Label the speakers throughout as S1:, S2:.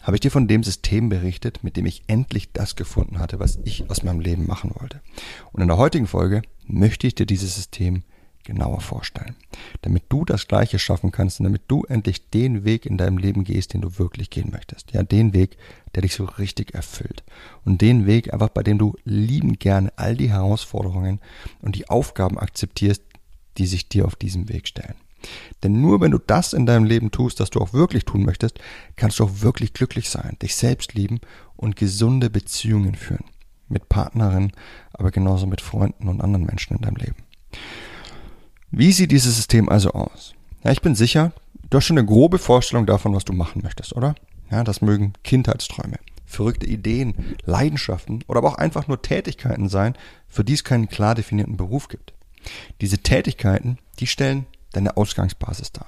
S1: habe ich dir von dem System berichtet, mit dem ich endlich das gefunden hatte, was ich aus meinem Leben machen wollte. Und in der heutigen Folge möchte ich dir dieses System genauer vorstellen, damit du das Gleiche schaffen kannst und damit du endlich den Weg in deinem Leben gehst, den du wirklich gehen möchtest. Ja, den Weg, der dich so richtig erfüllt. Und den Weg einfach, bei dem du lieben gerne all die Herausforderungen und die Aufgaben akzeptierst, die sich dir auf diesem Weg stellen. Denn nur wenn du das in deinem Leben tust, das du auch wirklich tun möchtest, kannst du auch wirklich glücklich sein, dich selbst lieben und gesunde Beziehungen führen. Mit Partnerinnen, aber genauso mit Freunden und anderen Menschen in deinem Leben. Wie sieht dieses System also aus? Ja, ich bin sicher, du hast schon eine grobe Vorstellung davon, was du machen möchtest, oder? Ja, das mögen Kindheitsträume, verrückte Ideen, Leidenschaften oder aber auch einfach nur Tätigkeiten sein, für die es keinen klar definierten Beruf gibt. Diese Tätigkeiten, die stellen deine Ausgangsbasis dar.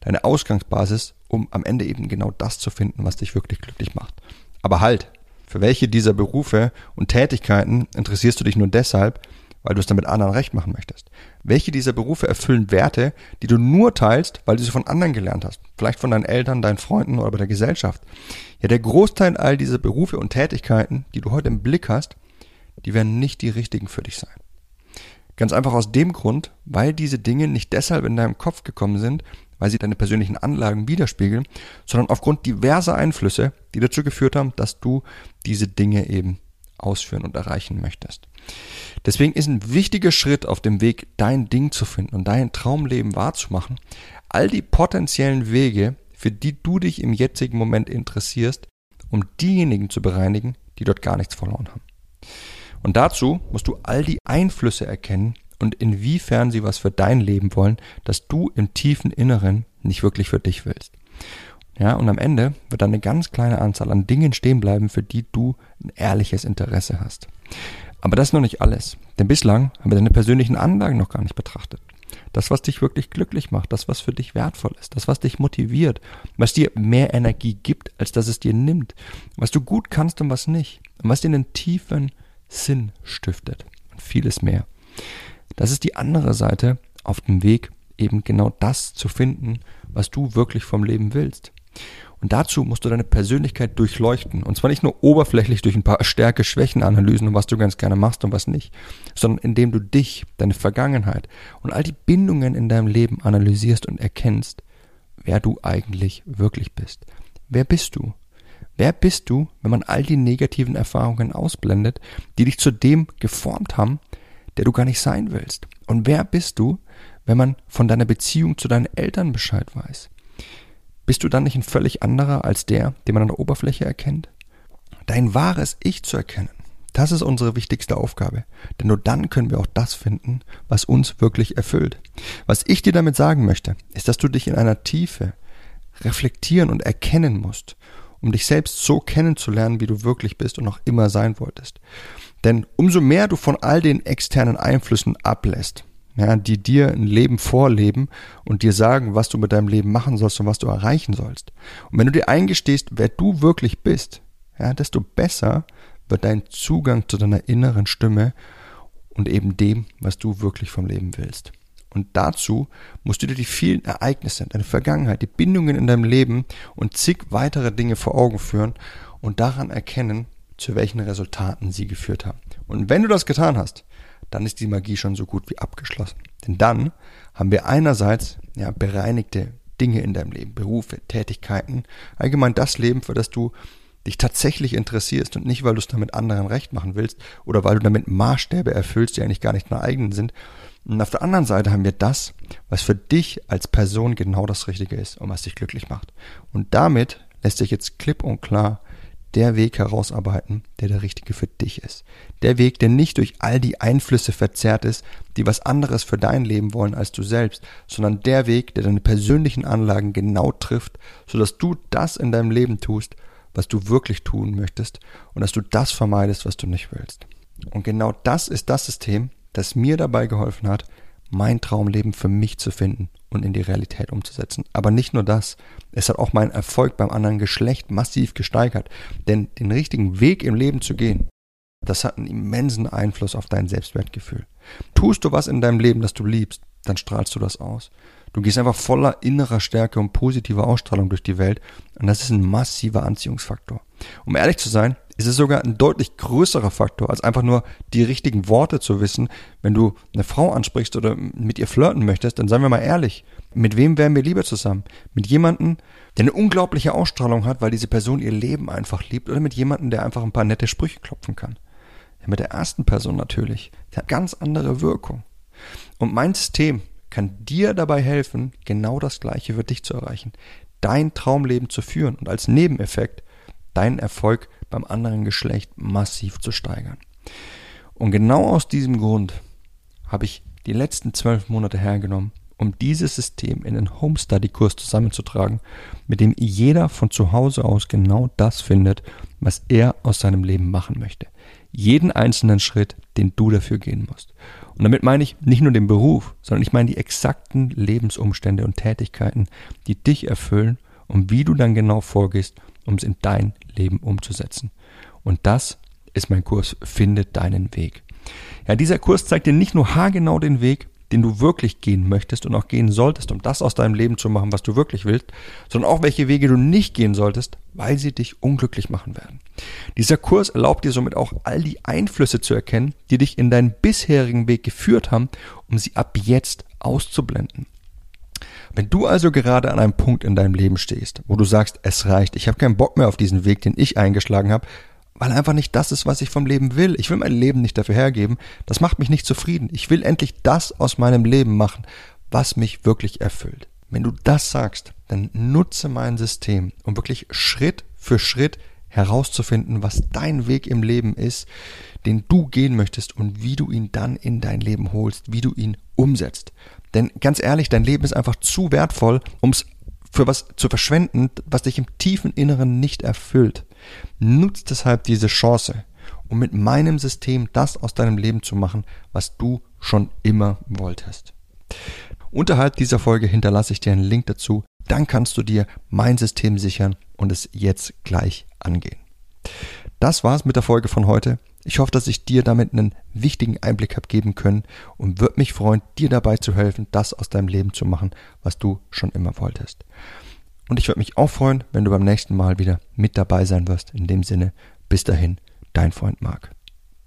S1: Deine Ausgangsbasis, um am Ende eben genau das zu finden, was dich wirklich glücklich macht. Aber halt, für welche dieser Berufe und Tätigkeiten interessierst du dich nur deshalb, weil du es damit anderen recht machen möchtest? Welche dieser Berufe erfüllen Werte, die du nur teilst, weil du sie von anderen gelernt hast? Vielleicht von deinen Eltern, deinen Freunden oder bei der Gesellschaft. Ja, der Großteil all dieser Berufe und Tätigkeiten, die du heute im Blick hast, die werden nicht die richtigen für dich sein. Ganz einfach aus dem Grund, weil diese Dinge nicht deshalb in deinem Kopf gekommen sind, weil sie deine persönlichen Anlagen widerspiegeln, sondern aufgrund diverser Einflüsse, die dazu geführt haben, dass du diese Dinge eben ausführen und erreichen möchtest. Deswegen ist ein wichtiger Schritt auf dem Weg, dein Ding zu finden und dein Traumleben wahrzumachen, all die potenziellen Wege, für die du dich im jetzigen Moment interessierst, um diejenigen zu bereinigen, die dort gar nichts verloren haben. Und dazu musst du all die Einflüsse erkennen und inwiefern sie was für dein Leben wollen, das du im tiefen Inneren nicht wirklich für dich willst. Ja, und am Ende wird dann eine ganz kleine Anzahl an Dingen stehen bleiben, für die du ein ehrliches Interesse hast. Aber das ist noch nicht alles. Denn bislang haben wir deine persönlichen Anlagen noch gar nicht betrachtet. Das, was dich wirklich glücklich macht, das, was für dich wertvoll ist, das, was dich motiviert, was dir mehr Energie gibt, als dass es dir nimmt, was du gut kannst und was nicht, und was dir einen tiefen Sinn stiftet und vieles mehr. Das ist die andere Seite auf dem Weg, eben genau das zu finden, was du wirklich vom Leben willst. Und dazu musst du deine Persönlichkeit durchleuchten. Und zwar nicht nur oberflächlich durch ein paar Stärke-Schwächen-Analysen und was du ganz gerne machst und was nicht, sondern indem du dich, deine Vergangenheit und all die Bindungen in deinem Leben analysierst und erkennst, wer du eigentlich wirklich bist. Wer bist du? Wer bist du, wenn man all die negativen Erfahrungen ausblendet, die dich zu dem geformt haben, der du gar nicht sein willst? Und wer bist du, wenn man von deiner Beziehung zu deinen Eltern Bescheid weiß? Bist du dann nicht ein völlig anderer als der, den man an der Oberfläche erkennt? Dein wahres Ich zu erkennen, das ist unsere wichtigste Aufgabe. Denn nur dann können wir auch das finden, was uns wirklich erfüllt. Was ich dir damit sagen möchte, ist, dass du dich in einer Tiefe reflektieren und erkennen musst um dich selbst so kennenzulernen, wie du wirklich bist und noch immer sein wolltest. Denn umso mehr du von all den externen Einflüssen ablässt, ja, die dir ein Leben vorleben und dir sagen, was du mit deinem Leben machen sollst und was du erreichen sollst. Und wenn du dir eingestehst, wer du wirklich bist, ja, desto besser wird dein Zugang zu deiner inneren Stimme und eben dem, was du wirklich vom Leben willst. Und dazu musst du dir die vielen Ereignisse, deine Vergangenheit, die Bindungen in deinem Leben und zig weitere Dinge vor Augen führen und daran erkennen, zu welchen Resultaten sie geführt haben. Und wenn du das getan hast, dann ist die Magie schon so gut wie abgeschlossen. Denn dann haben wir einerseits ja, bereinigte Dinge in deinem Leben, Berufe, Tätigkeiten, allgemein das Leben, für das du dich tatsächlich interessierst und nicht, weil du es damit anderen recht machen willst oder weil du damit Maßstäbe erfüllst, die eigentlich gar nicht deine eigenen sind, und auf der anderen Seite haben wir das, was für dich als Person genau das Richtige ist und was dich glücklich macht. Und damit lässt sich jetzt klipp und klar der Weg herausarbeiten, der der richtige für dich ist. Der Weg, der nicht durch all die Einflüsse verzerrt ist, die was anderes für dein Leben wollen als du selbst, sondern der Weg, der deine persönlichen Anlagen genau trifft, sodass du das in deinem Leben tust, was du wirklich tun möchtest und dass du das vermeidest, was du nicht willst. Und genau das ist das System, das mir dabei geholfen hat, mein Traumleben für mich zu finden und in die Realität umzusetzen. Aber nicht nur das, es hat auch meinen Erfolg beim anderen Geschlecht massiv gesteigert. Denn den richtigen Weg im Leben zu gehen, das hat einen immensen Einfluss auf dein Selbstwertgefühl. Tust du was in deinem Leben, das du liebst, dann strahlst du das aus. Du gehst einfach voller innerer Stärke und positiver Ausstrahlung durch die Welt und das ist ein massiver Anziehungsfaktor. Um ehrlich zu sein, ist es sogar ein deutlich größerer Faktor, als einfach nur die richtigen Worte zu wissen. Wenn du eine Frau ansprichst oder mit ihr flirten möchtest, dann seien wir mal ehrlich. Mit wem wären wir lieber zusammen? Mit jemandem, der eine unglaubliche Ausstrahlung hat, weil diese Person ihr Leben einfach liebt, oder mit jemandem, der einfach ein paar nette Sprüche klopfen kann? Ja, mit der ersten Person natürlich. Der hat ganz andere Wirkung. Und mein System kann dir dabei helfen, genau das Gleiche für dich zu erreichen. Dein Traumleben zu führen und als Nebeneffekt deinen Erfolg beim anderen Geschlecht massiv zu steigern. Und genau aus diesem Grund habe ich die letzten zwölf Monate hergenommen, um dieses System in den Home Study Kurs zusammenzutragen, mit dem jeder von zu Hause aus genau das findet, was er aus seinem Leben machen möchte. Jeden einzelnen Schritt, den du dafür gehen musst. Und damit meine ich nicht nur den Beruf, sondern ich meine die exakten Lebensumstände und Tätigkeiten, die dich erfüllen und wie du dann genau vorgehst, um es in dein Leben umzusetzen. Und das ist mein Kurs Finde deinen Weg. Ja, dieser Kurs zeigt dir nicht nur haargenau den Weg, den du wirklich gehen möchtest und auch gehen solltest, um das aus deinem Leben zu machen, was du wirklich willst, sondern auch welche Wege du nicht gehen solltest, weil sie dich unglücklich machen werden. Dieser Kurs erlaubt dir somit auch all die Einflüsse zu erkennen, die dich in deinen bisherigen Weg geführt haben, um sie ab jetzt auszublenden. Wenn du also gerade an einem Punkt in deinem Leben stehst, wo du sagst, es reicht, ich habe keinen Bock mehr auf diesen Weg, den ich eingeschlagen habe, weil einfach nicht das ist, was ich vom Leben will. Ich will mein Leben nicht dafür hergeben. Das macht mich nicht zufrieden. Ich will endlich das aus meinem Leben machen, was mich wirklich erfüllt. Wenn du das sagst, dann nutze mein System, um wirklich Schritt für Schritt herauszufinden, was dein Weg im Leben ist, den du gehen möchtest und wie du ihn dann in dein Leben holst, wie du ihn umsetzt. Denn ganz ehrlich, dein Leben ist einfach zu wertvoll, um es für was zu verschwenden, was dich im tiefen Inneren nicht erfüllt. Nutz deshalb diese Chance, um mit meinem System das aus deinem Leben zu machen, was du schon immer wolltest. Unterhalb dieser Folge hinterlasse ich dir einen Link dazu, dann kannst du dir mein System sichern und es jetzt gleich angehen. Das war's mit der Folge von heute. Ich hoffe, dass ich dir damit einen wichtigen Einblick habe geben können und würde mich freuen, dir dabei zu helfen, das aus deinem Leben zu machen, was du schon immer wolltest. Und ich würde mich auch freuen, wenn du beim nächsten Mal wieder mit dabei sein wirst. In dem Sinne, bis dahin, dein Freund Marc.